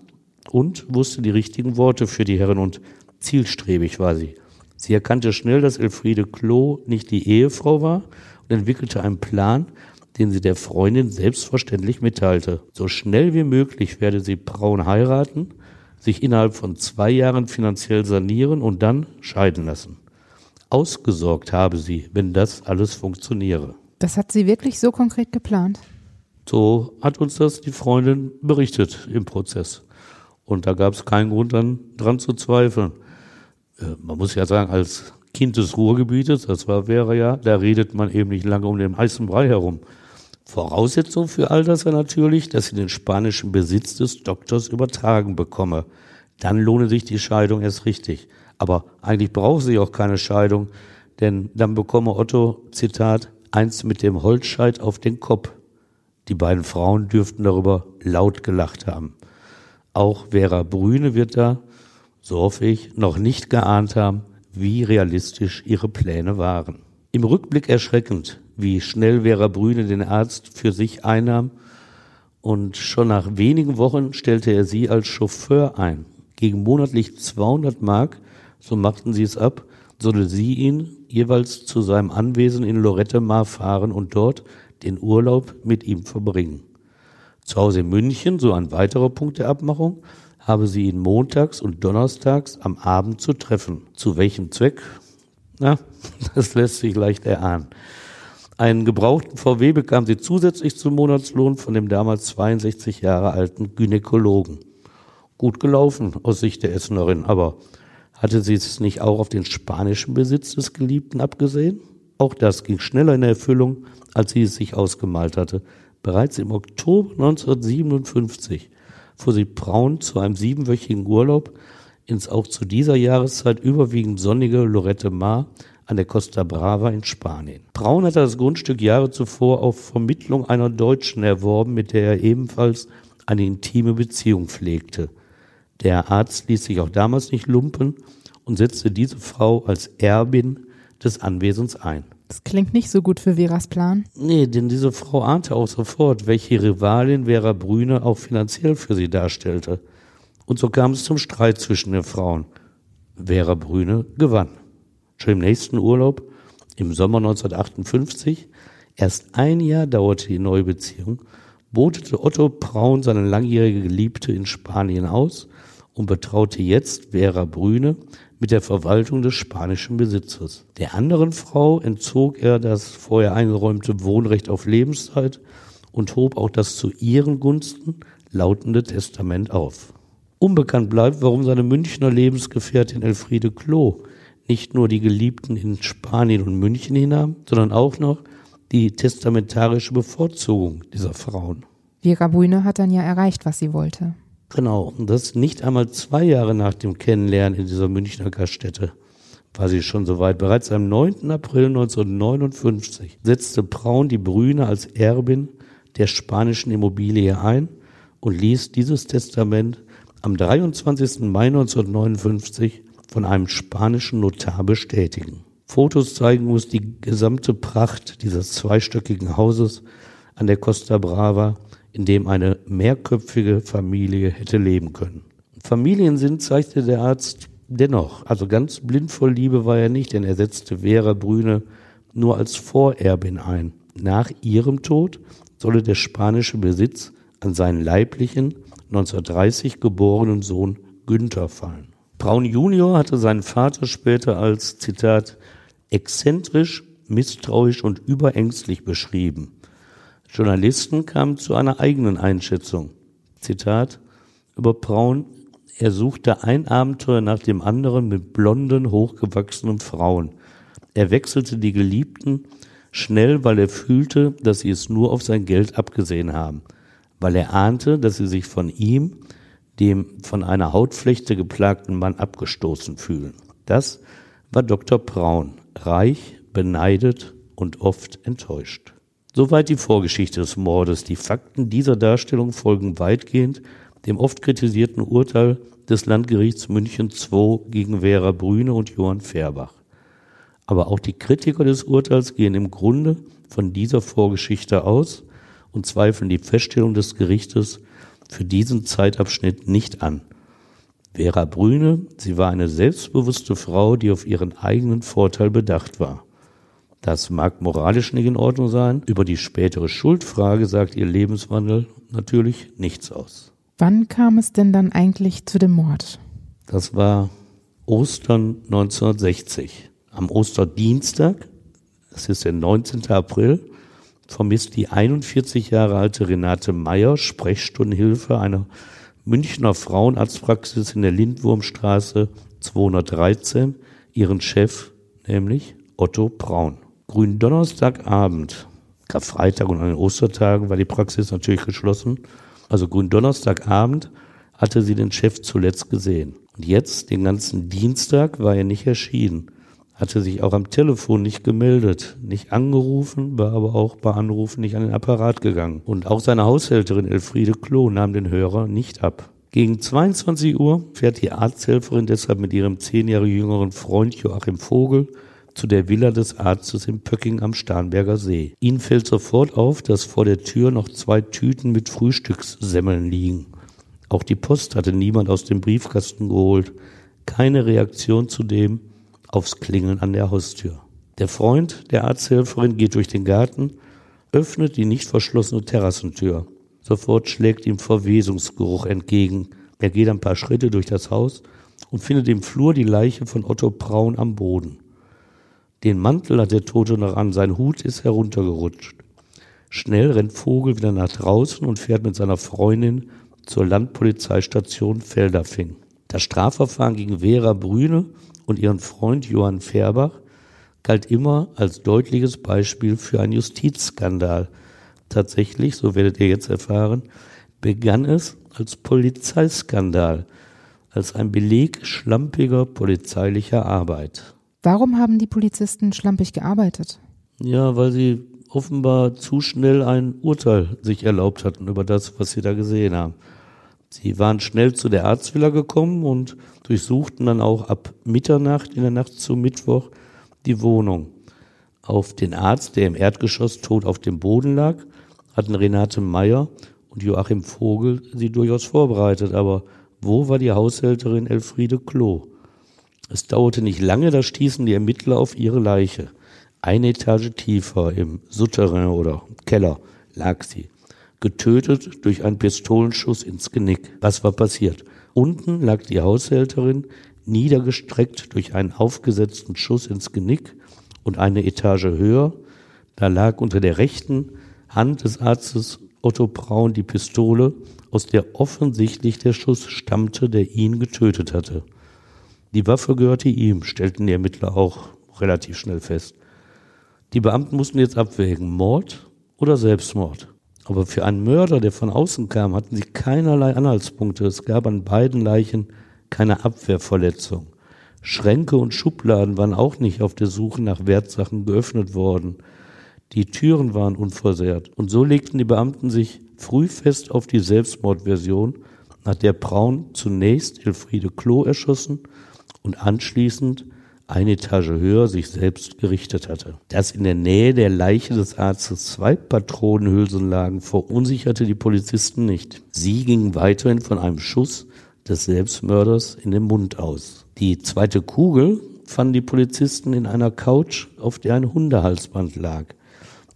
Speaker 1: und wusste die richtigen Worte für die Herren und zielstrebig war sie. Sie erkannte schnell, dass Elfriede Klo nicht die Ehefrau war und entwickelte einen Plan, den sie der Freundin selbstverständlich mitteilte. So schnell wie möglich werde sie Braun heiraten, sich innerhalb von zwei Jahren finanziell sanieren und dann scheiden lassen. Ausgesorgt habe sie, wenn das alles funktioniere.
Speaker 3: Das hat sie wirklich so konkret geplant?
Speaker 1: So hat uns das die Freundin berichtet im Prozess. Und da gab es keinen Grund dann dran zu zweifeln. Äh, man muss ja sagen, als Kind des Ruhrgebietes, das war wäre ja, da redet man eben nicht lange um den heißen Brei herum. Voraussetzung für all das war natürlich, dass sie den spanischen Besitz des Doktors übertragen bekomme. Dann lohne sich die Scheidung erst richtig. Aber eigentlich braucht sie auch keine Scheidung, denn dann bekomme Otto, Zitat, eins mit dem Holzscheit auf den Kopf. Die beiden Frauen dürften darüber laut gelacht haben. Auch Vera Brüne wird da, so hoffe ich, noch nicht geahnt haben, wie realistisch ihre Pläne waren. Im Rückblick erschreckend, wie schnell Vera Brüne den Arzt für sich einnahm und schon nach wenigen Wochen stellte er sie als Chauffeur ein. Gegen monatlich 200 Mark, so machten sie es ab, sollte sie ihn jeweils zu seinem Anwesen in Lorette Mar fahren und dort den Urlaub mit ihm verbringen. Zu Hause in München, so ein weiterer Punkt der Abmachung, habe sie ihn montags und donnerstags am Abend zu treffen. Zu welchem Zweck? Na, (laughs) das lässt sich leicht erahnen. Einen gebrauchten VW bekam sie zusätzlich zum Monatslohn von dem damals 62 Jahre alten Gynäkologen. Gut gelaufen aus Sicht der Essenerin, aber hatte sie es nicht auch auf den spanischen Besitz des Geliebten abgesehen? Auch das ging schneller in Erfüllung, als sie es sich ausgemalt hatte. Bereits im Oktober 1957 fuhr sie Braun zu einem siebenwöchigen Urlaub ins auch zu dieser Jahreszeit überwiegend sonnige Lorette Mar an der Costa Brava in Spanien. Braun hatte das Grundstück Jahre zuvor auf Vermittlung einer Deutschen erworben, mit der er ebenfalls eine intime Beziehung pflegte. Der Arzt ließ sich auch damals nicht lumpen und setzte diese Frau als Erbin des Anwesens ein.
Speaker 3: Das klingt nicht so gut für Veras Plan.
Speaker 1: Nee, denn diese Frau ahnte auch sofort, welche Rivalin Vera Brüne auch finanziell für sie darstellte. Und so kam es zum Streit zwischen den Frauen. Vera Brüne gewann. Schon im nächsten Urlaub, im Sommer 1958, erst ein Jahr dauerte die neue Beziehung, botete Otto Braun seine langjährige Geliebte in Spanien aus und betraute jetzt Vera Brüne mit der Verwaltung des spanischen Besitzes. Der anderen Frau entzog er das vorher eingeräumte Wohnrecht auf Lebenszeit und hob auch das zu ihren Gunsten lautende Testament auf. Unbekannt bleibt, warum seine Münchner Lebensgefährtin Elfriede Klo nicht nur die Geliebten in Spanien und München hinnahm, sondern auch noch die testamentarische Bevorzugung dieser Frauen.
Speaker 3: Vera Brüne hat dann ja erreicht, was sie wollte.
Speaker 1: Genau, das nicht einmal zwei Jahre nach dem Kennenlernen in dieser Münchner Gaststätte war sie schon soweit. Bereits am 9. April 1959 setzte Braun die Brüne als Erbin der spanischen Immobilie ein und ließ dieses Testament am 23. Mai 1959 von einem spanischen Notar bestätigen. Fotos zeigen uns die gesamte Pracht dieses zweistöckigen Hauses an der Costa Brava in dem eine mehrköpfige Familie hätte leben können. Familiensinn zeigte der Arzt dennoch, also ganz blind vor Liebe war er nicht, denn er setzte Vera Brüne nur als Vorerbin ein. Nach ihrem Tod solle der spanische Besitz an seinen leiblichen 1930 geborenen Sohn Günther fallen. Braun Junior hatte seinen Vater später als Zitat exzentrisch, misstrauisch und überängstlich beschrieben. Journalisten kamen zu einer eigenen Einschätzung. Zitat über Braun, er suchte ein Abenteuer nach dem anderen mit blonden, hochgewachsenen Frauen. Er wechselte die Geliebten schnell, weil er fühlte, dass sie es nur auf sein Geld abgesehen haben, weil er ahnte, dass sie sich von ihm, dem von einer Hautflechte geplagten Mann, abgestoßen fühlen. Das war Dr. Braun, reich, beneidet und oft enttäuscht. Soweit die Vorgeschichte des Mordes. Die Fakten dieser Darstellung folgen weitgehend dem oft kritisierten Urteil des Landgerichts München II gegen Vera Brüne und Johann Färbach. Aber auch die Kritiker des Urteils gehen im Grunde von dieser Vorgeschichte aus und zweifeln die Feststellung des Gerichtes für diesen Zeitabschnitt nicht an. Vera Brüne, sie war eine selbstbewusste Frau, die auf ihren eigenen Vorteil bedacht war. Das mag moralisch nicht in Ordnung sein. Über die spätere Schuldfrage sagt ihr Lebenswandel natürlich nichts aus.
Speaker 3: Wann kam es denn dann eigentlich zu dem Mord?
Speaker 1: Das war Ostern 1960. Am Osterdienstag, das ist der 19. April, vermisst die 41 Jahre alte Renate Meyer, Sprechstundenhilfe einer Münchner Frauenarztpraxis in der Lindwurmstraße 213, ihren Chef, nämlich Otto Braun. Gründonnerstagabend, Karfreitag und an den Ostertagen war die Praxis natürlich geschlossen. Also Gründonnerstagabend hatte sie den Chef zuletzt gesehen. Und jetzt, den ganzen Dienstag, war er nicht erschienen. Hatte sich auch am Telefon nicht gemeldet, nicht angerufen, war aber auch bei Anrufen nicht an den Apparat gegangen. Und auch seine Haushälterin Elfriede Klo nahm den Hörer nicht ab. Gegen 22 Uhr fährt die Arzthelferin deshalb mit ihrem zehn Jahre jüngeren Freund Joachim Vogel zu der Villa des Arztes in Pöcking am Starnberger See. Ihnen fällt sofort auf, dass vor der Tür noch zwei Tüten mit Frühstückssemmeln liegen. Auch die Post hatte niemand aus dem Briefkasten geholt. Keine Reaktion zudem aufs Klingeln an der Haustür. Der Freund der Arzthelferin geht durch den Garten, öffnet die nicht verschlossene Terrassentür. Sofort schlägt ihm Verwesungsgeruch entgegen. Er geht ein paar Schritte durch das Haus und findet im Flur die Leiche von Otto Braun am Boden. Den Mantel hat der Tote noch an, sein Hut ist heruntergerutscht. Schnell rennt Vogel wieder nach draußen und fährt mit seiner Freundin zur Landpolizeistation Feldafing. Das Strafverfahren gegen Vera Brüne und ihren Freund Johann Färbach galt immer als deutliches Beispiel für einen Justizskandal. Tatsächlich, so werdet ihr jetzt erfahren, begann es als Polizeiskandal, als ein Beleg schlampiger polizeilicher Arbeit.
Speaker 3: Warum haben die Polizisten schlampig gearbeitet?
Speaker 1: Ja, weil sie offenbar zu schnell ein Urteil sich erlaubt hatten über das, was sie da gesehen haben. Sie waren schnell zu der Arztvilla gekommen und durchsuchten dann auch ab Mitternacht in der Nacht zum Mittwoch die Wohnung. Auf den Arzt, der im Erdgeschoss tot auf dem Boden lag, hatten Renate Meyer und Joachim Vogel sie durchaus vorbereitet. Aber wo war die Haushälterin Elfriede Klo? Es dauerte nicht lange, da stießen die Ermittler auf ihre Leiche. Eine Etage tiefer im Souterrain oder Keller lag sie, getötet durch einen Pistolenschuss ins Genick. Was war passiert? Unten lag die Haushälterin, niedergestreckt durch einen aufgesetzten Schuss ins Genick und eine Etage höher, da lag unter der rechten Hand des Arztes Otto Braun die Pistole, aus der offensichtlich der Schuss stammte, der ihn getötet hatte. Die Waffe gehörte ihm, stellten die Ermittler auch relativ schnell fest. Die Beamten mussten jetzt abwägen, Mord oder Selbstmord. Aber für einen Mörder, der von außen kam, hatten sie keinerlei Anhaltspunkte. Es gab an beiden Leichen keine Abwehrverletzung. Schränke und Schubladen waren auch nicht auf der Suche nach Wertsachen geöffnet worden. Die Türen waren unversehrt. Und so legten die Beamten sich früh fest auf die Selbstmordversion, nach der Braun zunächst Elfriede Klo erschossen und anschließend eine Etage höher sich selbst gerichtet hatte. Dass in der Nähe der Leiche des Arztes zwei Patronenhülsen lagen, verunsicherte die Polizisten nicht. Sie gingen weiterhin von einem Schuss des Selbstmörders in den Mund aus. Die zweite Kugel fanden die Polizisten in einer Couch, auf der ein Hundehalsband lag.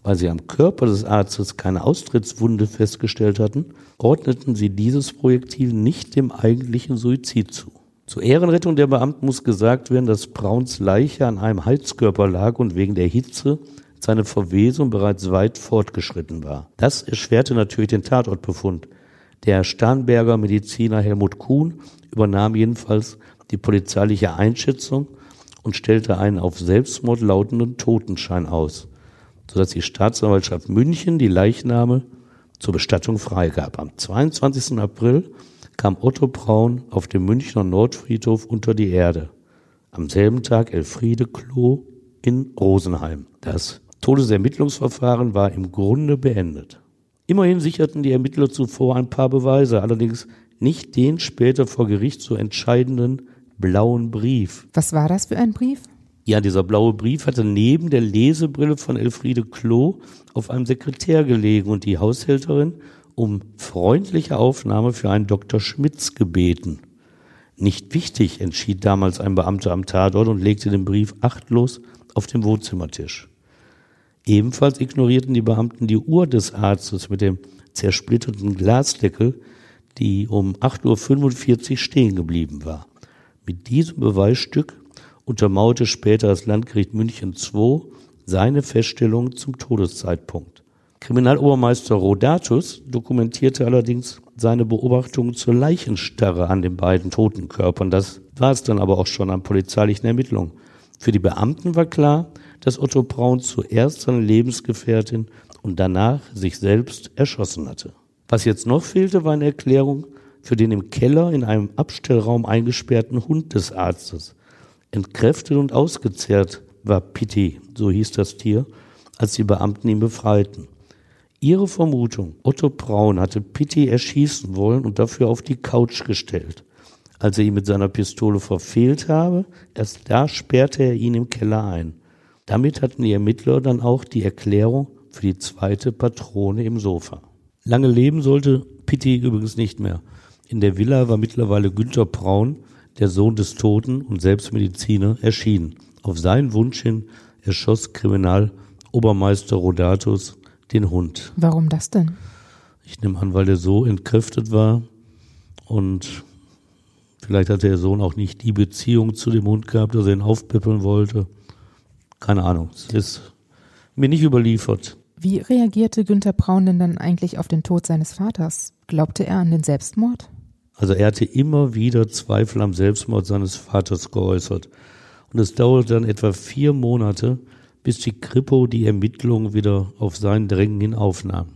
Speaker 1: Weil sie am Körper des Arztes keine Austrittswunde festgestellt hatten, ordneten sie dieses Projektil nicht dem eigentlichen Suizid zu. Zur Ehrenrettung der Beamten muss gesagt werden, dass Brauns Leiche an einem Heizkörper lag und wegen der Hitze seine Verwesung bereits weit fortgeschritten war. Das erschwerte natürlich den Tatortbefund. Der Starnberger Mediziner Helmut Kuhn übernahm jedenfalls die polizeiliche Einschätzung und stellte einen auf Selbstmord lautenden Totenschein aus, sodass die Staatsanwaltschaft München die Leichname zur Bestattung freigab. Am 22. April kam Otto Braun auf dem Münchner Nordfriedhof unter die Erde. Am selben Tag Elfriede Klo in Rosenheim. Das Todesermittlungsverfahren war im Grunde beendet. Immerhin sicherten die Ermittler zuvor ein paar Beweise, allerdings nicht den später vor Gericht so entscheidenden blauen Brief.
Speaker 3: Was war das für ein Brief?
Speaker 1: Ja, dieser blaue Brief hatte neben der Lesebrille von Elfriede Klo auf einem Sekretär gelegen und die Haushälterin um freundliche Aufnahme für einen Dr. Schmitz gebeten. Nicht wichtig, entschied damals ein Beamter am Tatort und legte den Brief achtlos auf den Wohnzimmertisch. Ebenfalls ignorierten die Beamten die Uhr des Arztes mit dem zersplitterten Glasdeckel, die um 8.45 Uhr stehen geblieben war. Mit diesem Beweisstück untermauerte später das Landgericht München II seine Feststellung zum Todeszeitpunkt. Kriminalobermeister Rodatus dokumentierte allerdings seine Beobachtungen zur Leichenstarre an den beiden toten Körpern. Das war es dann aber auch schon an polizeilichen Ermittlungen. Für die Beamten war klar, dass Otto Braun zuerst seine Lebensgefährtin und danach sich selbst erschossen hatte. Was jetzt noch fehlte, war eine Erklärung für den im Keller in einem Abstellraum eingesperrten Hund des Arztes. Entkräftet und ausgezehrt war Pitti, so hieß das Tier, als die Beamten ihn befreiten. Ihre Vermutung, Otto Braun hatte Pitti erschießen wollen und dafür auf die Couch gestellt. Als er ihn mit seiner Pistole verfehlt habe, erst da sperrte er ihn im Keller ein. Damit hatten die Ermittler dann auch die Erklärung für die zweite Patrone im Sofa. Lange leben sollte Pitti übrigens nicht mehr. In der Villa war mittlerweile Günther Braun, der Sohn des Toten und Selbstmediziner, erschienen. Auf seinen Wunsch hin erschoss Kriminalobermeister Rodatus den Hund.
Speaker 3: Warum das denn?
Speaker 1: Ich nehme an, weil der so entkräftet war und vielleicht hatte der Sohn auch nicht die Beziehung zu dem Hund gehabt, dass er ihn aufpippeln wollte. Keine Ahnung. Es ist mir nicht überliefert.
Speaker 3: Wie reagierte Günther Braun denn dann eigentlich auf den Tod seines Vaters? Glaubte er an den Selbstmord?
Speaker 1: Also er hatte immer wieder Zweifel am Selbstmord seines Vaters geäußert. Und es dauerte dann etwa vier Monate, bis die Kripo die Ermittlungen wieder auf sein Drängen hin aufnahm.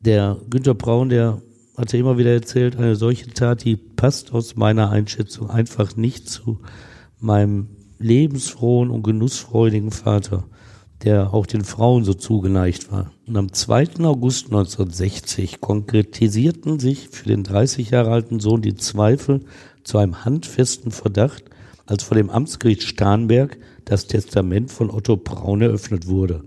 Speaker 1: Der Günther Braun, der hatte immer wieder erzählt, eine solche Tat, die passt aus meiner Einschätzung einfach nicht zu meinem lebensfrohen und genussfreudigen Vater, der auch den Frauen so zugeneigt war. Und am 2. August 1960 konkretisierten sich für den 30 Jahre alten Sohn die Zweifel zu einem handfesten Verdacht, als vor dem Amtsgericht Starnberg das Testament von Otto Braun eröffnet wurde.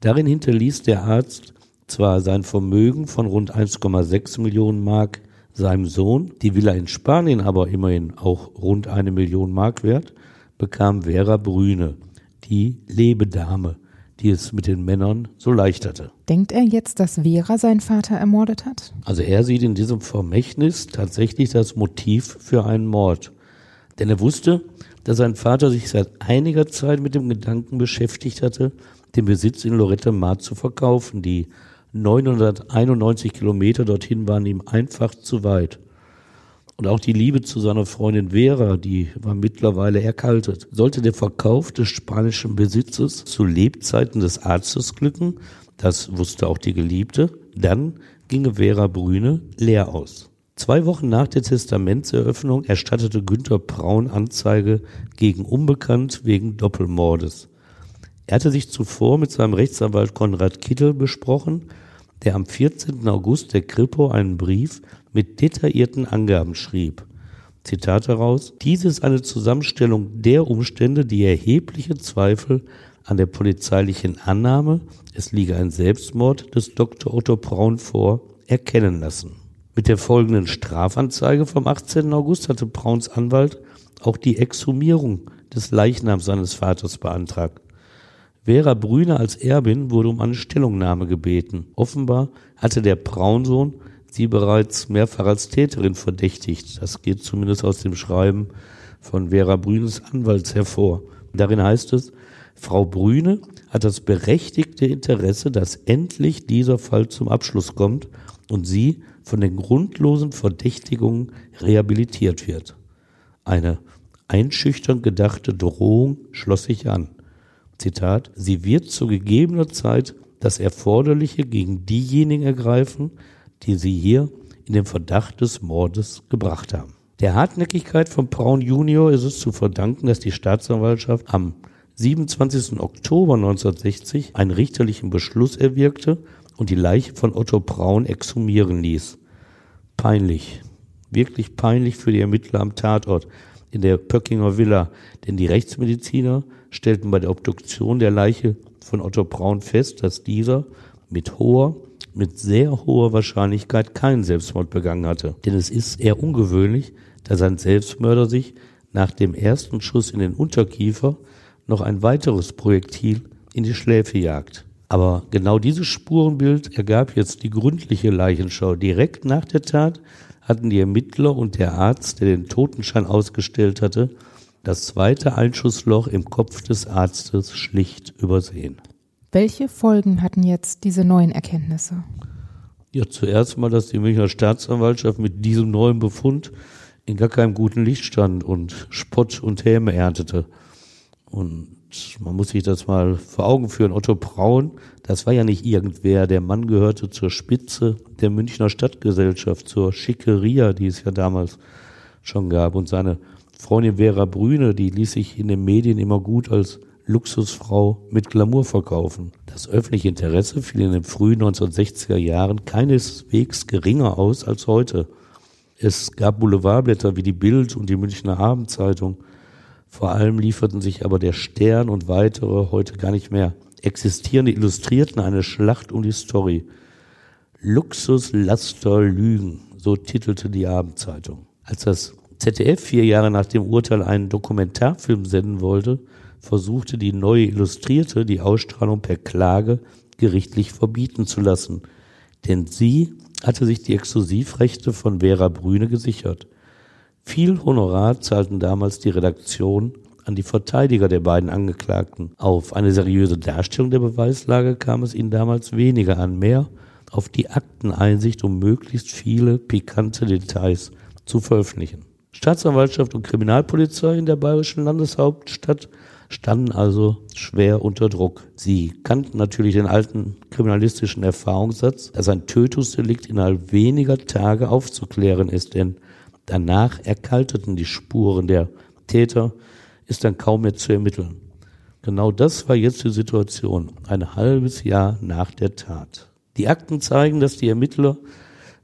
Speaker 1: Darin hinterließ der Arzt zwar sein Vermögen von rund 1,6 Millionen Mark seinem Sohn, die Villa in Spanien aber immerhin auch rund eine Million Mark wert, bekam Vera Brüne, die Lebedame, die es mit den Männern so leicht hatte.
Speaker 3: Denkt er jetzt, dass Vera seinen Vater ermordet hat?
Speaker 1: Also er sieht in diesem Vermächtnis tatsächlich das Motiv für einen Mord. Denn er wusste, dass sein Vater sich seit einiger Zeit mit dem Gedanken beschäftigt hatte, den Besitz in Lorette Mar zu verkaufen. Die 991 Kilometer dorthin waren ihm einfach zu weit. Und auch die Liebe zu seiner Freundin Vera, die war mittlerweile erkaltet. Sollte der Verkauf des spanischen Besitzes zu Lebzeiten des Arztes glücken, das wusste auch die Geliebte, dann ginge Vera Brüne leer aus. Zwei Wochen nach der Testamentseröffnung erstattete Günther Braun Anzeige gegen Unbekannt wegen Doppelmordes. Er hatte sich zuvor mit seinem Rechtsanwalt Konrad Kittel besprochen, der am 14. August der Kripo einen Brief mit detaillierten Angaben schrieb. Zitat daraus, dies ist eine Zusammenstellung der Umstände, die erhebliche Zweifel an der polizeilichen Annahme, es liege ein Selbstmord des Dr. Otto Braun vor, erkennen lassen. Mit der folgenden Strafanzeige vom 18. August hatte Brauns Anwalt auch die Exhumierung des Leichnams seines Vaters beantragt. Vera Brüne als Erbin wurde um eine Stellungnahme gebeten. Offenbar hatte der Braunsohn sie bereits mehrfach als Täterin verdächtigt. Das geht zumindest aus dem Schreiben von Vera Brünes Anwalts hervor. Darin heißt es, Frau Brüne hat das berechtigte Interesse, dass endlich dieser Fall zum Abschluss kommt und sie von den grundlosen Verdächtigungen rehabilitiert wird. Eine einschüchtern gedachte Drohung schloss sich an. Zitat, sie wird zu gegebener Zeit das Erforderliche gegen diejenigen ergreifen, die sie hier in den Verdacht des Mordes gebracht haben. Der Hartnäckigkeit von Braun Junior ist es zu verdanken, dass die Staatsanwaltschaft am 27. Oktober 1960 einen richterlichen Beschluss erwirkte und die Leiche von Otto Braun exhumieren ließ. Peinlich, wirklich peinlich für die Ermittler am Tatort. in der Pöckinger Villa, denn die Rechtsmediziner stellten bei der Obduktion der Leiche von Otto Braun fest, dass dieser mit hoher, mit sehr hoher Wahrscheinlichkeit keinen Selbstmord begangen hatte. Denn es ist eher ungewöhnlich, dass ein Selbstmörder sich nach dem ersten Schuss in den Unterkiefer noch ein weiteres Projektil in die Schläfe jagt. Aber genau dieses Spurenbild ergab jetzt die gründliche Leichenschau. Direkt nach der Tat hatten die Ermittler und der Arzt, der den Totenschein ausgestellt hatte, das zweite Einschussloch im Kopf des Arztes schlicht übersehen.
Speaker 3: Welche Folgen hatten jetzt diese neuen Erkenntnisse?
Speaker 1: Ja, zuerst mal, dass die Münchner Staatsanwaltschaft mit diesem neuen Befund in gar keinem guten Licht stand und Spott und Häme erntete. Und man muss sich das mal vor Augen führen. Otto Braun, das war ja nicht irgendwer. Der Mann gehörte zur Spitze der Münchner Stadtgesellschaft, zur Schickeria, die es ja damals schon gab. Und seine Freundin Vera Brüne, die ließ sich in den Medien immer gut als Luxusfrau mit Glamour verkaufen. Das öffentliche Interesse fiel in den frühen 1960er Jahren keineswegs geringer aus als heute. Es gab Boulevardblätter wie die Bild und die Münchner Abendzeitung. Vor allem lieferten sich aber der Stern und weitere heute gar nicht mehr existierende Illustrierten eine Schlacht um die Story. Luxus, Laster, Lügen, so titelte die Abendzeitung. Als das ZDF vier Jahre nach dem Urteil einen Dokumentarfilm senden wollte, versuchte die neue Illustrierte die Ausstrahlung per Klage gerichtlich verbieten zu lassen. Denn sie hatte sich die Exklusivrechte von Vera Brüne gesichert. Viel Honorar zahlten damals die Redaktion an die Verteidiger der beiden Angeklagten. Auf eine seriöse Darstellung der Beweislage kam es ihnen damals weniger an, mehr auf die Akteneinsicht, um möglichst viele pikante Details zu veröffentlichen. Staatsanwaltschaft und Kriminalpolizei in der bayerischen Landeshauptstadt standen also schwer unter Druck. Sie kannten natürlich den alten kriminalistischen Erfahrungssatz, dass ein Tötungsdelikt innerhalb weniger Tage aufzuklären ist, denn danach erkalteten die Spuren der Täter, ist dann kaum mehr zu ermitteln. Genau das war jetzt die Situation, ein halbes Jahr nach der Tat. Die Akten zeigen, dass die Ermittler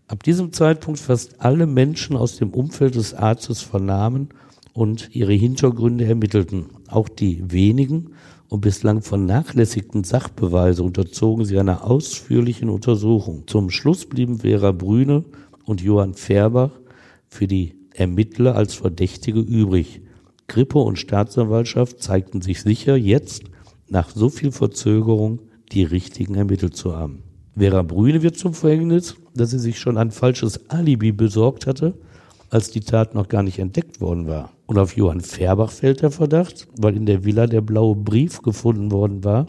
Speaker 1: ab diesem Zeitpunkt fast alle Menschen aus dem Umfeld des Arztes vernahmen und ihre Hintergründe ermittelten. Auch die wenigen und bislang vernachlässigten Sachbeweise unterzogen sie einer ausführlichen Untersuchung. Zum Schluss blieben Vera Brüne und Johann Färbach für die Ermittler als Verdächtige übrig. Kripo und Staatsanwaltschaft zeigten sich sicher, jetzt nach so viel Verzögerung die richtigen ermittelt zu haben. Vera Brüne wird zum Verhängnis, dass sie sich schon ein falsches Alibi besorgt hatte, als die Tat noch gar nicht entdeckt worden war. Und auf Johann Färbach fällt der Verdacht, weil in der Villa der blaue Brief gefunden worden war,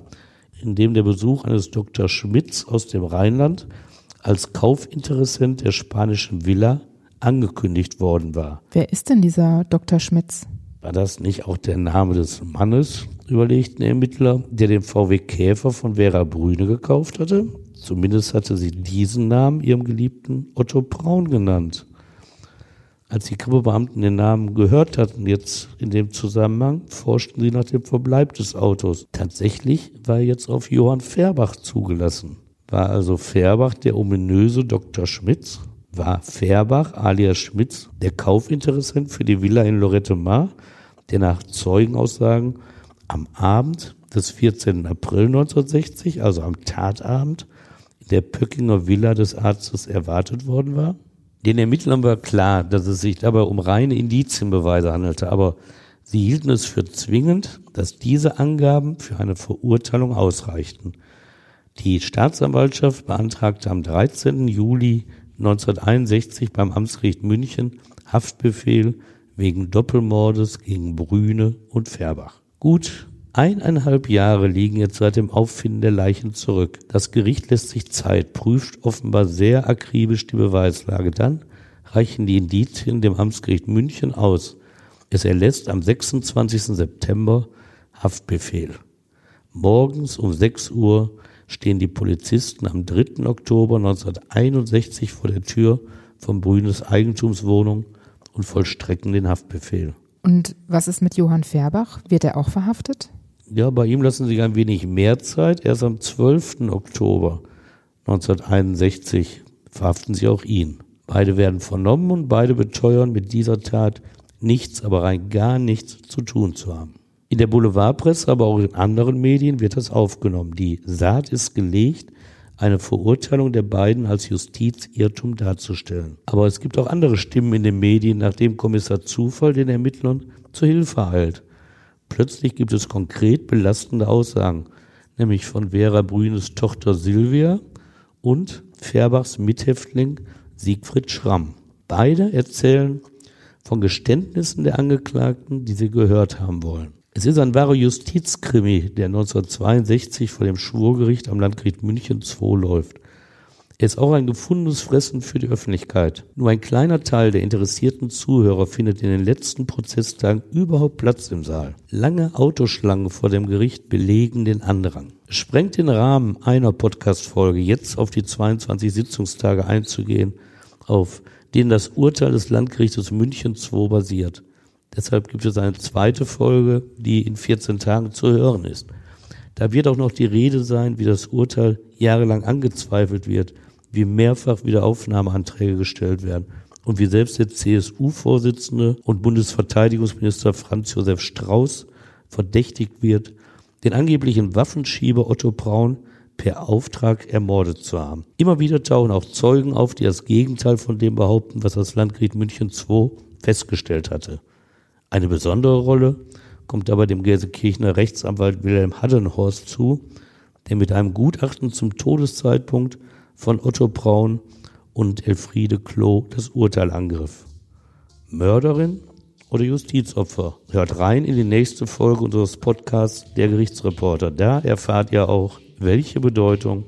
Speaker 1: in dem der Besuch eines Dr. Schmitz aus dem Rheinland als Kaufinteressent der spanischen Villa angekündigt worden war.
Speaker 3: Wer ist denn dieser Dr. Schmitz?
Speaker 1: War das nicht auch der Name des Mannes, überlegten Ermittler, der den VW Käfer von Vera Brüne gekauft hatte? Zumindest hatte sie diesen Namen ihrem geliebten Otto Braun genannt. Als die Kripobeamten den Namen gehört hatten, jetzt in dem Zusammenhang, forschten sie nach dem Verbleib des Autos. Tatsächlich war er jetzt auf Johann Färbach zugelassen. War also Färbach der ominöse Dr. Schmitz? War Färbach alias Schmitz der Kaufinteressent für die Villa in Lorette Mar, der nach Zeugenaussagen am Abend des 14. April 1960, also am Tatabend, in der Pöckinger Villa des Arztes erwartet worden war? Den Ermittlern war klar, dass es sich dabei um reine Indizienbeweise handelte, aber sie hielten es für zwingend, dass diese Angaben für eine Verurteilung ausreichten. Die Staatsanwaltschaft beantragte am 13. Juli 1961 beim Amtsgericht München Haftbefehl wegen Doppelmordes gegen Brüne und Färbach. Gut Eineinhalb Jahre liegen jetzt seit dem Auffinden der Leichen zurück. Das Gericht lässt sich Zeit, prüft offenbar sehr akribisch die Beweislage. Dann reichen die Indizien dem Amtsgericht München aus. Es erlässt am 26. September Haftbefehl. Morgens um 6 Uhr stehen die Polizisten am 3. Oktober 1961 vor der Tür von Brünes Eigentumswohnung und vollstrecken den Haftbefehl.
Speaker 3: Und was ist mit Johann Färbach? Wird er auch verhaftet?
Speaker 1: Ja, bei ihm lassen sich ein wenig mehr Zeit. Erst am 12. Oktober 1961 verhaften sie auch ihn. Beide werden vernommen und beide beteuern, mit dieser Tat nichts, aber rein gar nichts zu tun zu haben. In der Boulevardpresse, aber auch in anderen Medien wird das aufgenommen. Die Saat ist gelegt, eine Verurteilung der beiden als Justizirrtum darzustellen. Aber es gibt auch andere Stimmen in den Medien, nachdem Kommissar Zufall den Ermittlern zur Hilfe eilt. Plötzlich gibt es konkret belastende Aussagen, nämlich von Vera Brünes Tochter Silvia und Färbachs Mithäftling Siegfried Schramm. Beide erzählen von Geständnissen der Angeklagten, die sie gehört haben wollen. Es ist ein wahrer Justizkrimi, der 1962 vor dem Schwurgericht am Landgericht München II läuft. Er ist auch ein gefundenes Fressen für die Öffentlichkeit. Nur ein kleiner Teil der interessierten Zuhörer findet in den letzten Prozesstagen überhaupt Platz im Saal. Lange Autoschlangen vor dem Gericht belegen den Andrang. Es sprengt den Rahmen einer Podcast-Folge, jetzt auf die 22 Sitzungstage einzugehen, auf denen das Urteil des Landgerichtes München II basiert. Deshalb gibt es eine zweite Folge, die in 14 Tagen zu hören ist. Da wird auch noch die Rede sein, wie das Urteil jahrelang angezweifelt wird, wie mehrfach wieder Aufnahmeanträge gestellt werden und wie selbst der CSU-Vorsitzende und Bundesverteidigungsminister Franz Josef Strauß verdächtigt wird, den angeblichen Waffenschieber Otto Braun per Auftrag ermordet zu haben. Immer wieder tauchen auch Zeugen auf, die das Gegenteil von dem behaupten, was das Landgericht München II festgestellt hatte. Eine besondere Rolle kommt aber dem Gelsenkirchener Rechtsanwalt Wilhelm Haddenhorst zu, der mit einem Gutachten zum Todeszeitpunkt von Otto Braun und Elfriede Klo das Urteil angriff. Mörderin oder Justizopfer? Hört rein in die nächste Folge unseres Podcasts Der Gerichtsreporter. Da erfahrt ihr auch, welche Bedeutung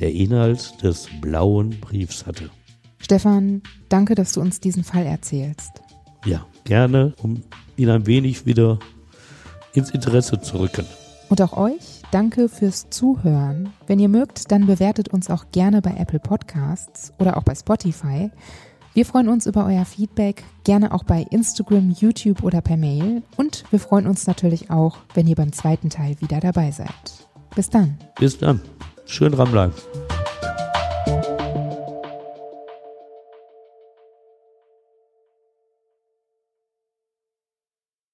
Speaker 1: der Inhalt des blauen Briefs hatte.
Speaker 3: Stefan, danke, dass du uns diesen Fall erzählst.
Speaker 1: Ja, gerne, um ihn ein wenig wieder ins Interesse zu rücken.
Speaker 3: Und auch euch, danke fürs Zuhören. Wenn ihr mögt, dann bewertet uns auch gerne bei Apple Podcasts oder auch bei Spotify. Wir freuen uns über euer Feedback, gerne auch bei Instagram, YouTube oder per Mail. Und wir freuen uns natürlich auch, wenn ihr beim zweiten Teil wieder dabei seid. Bis dann.
Speaker 1: Bis dann. Schön dranbleiben.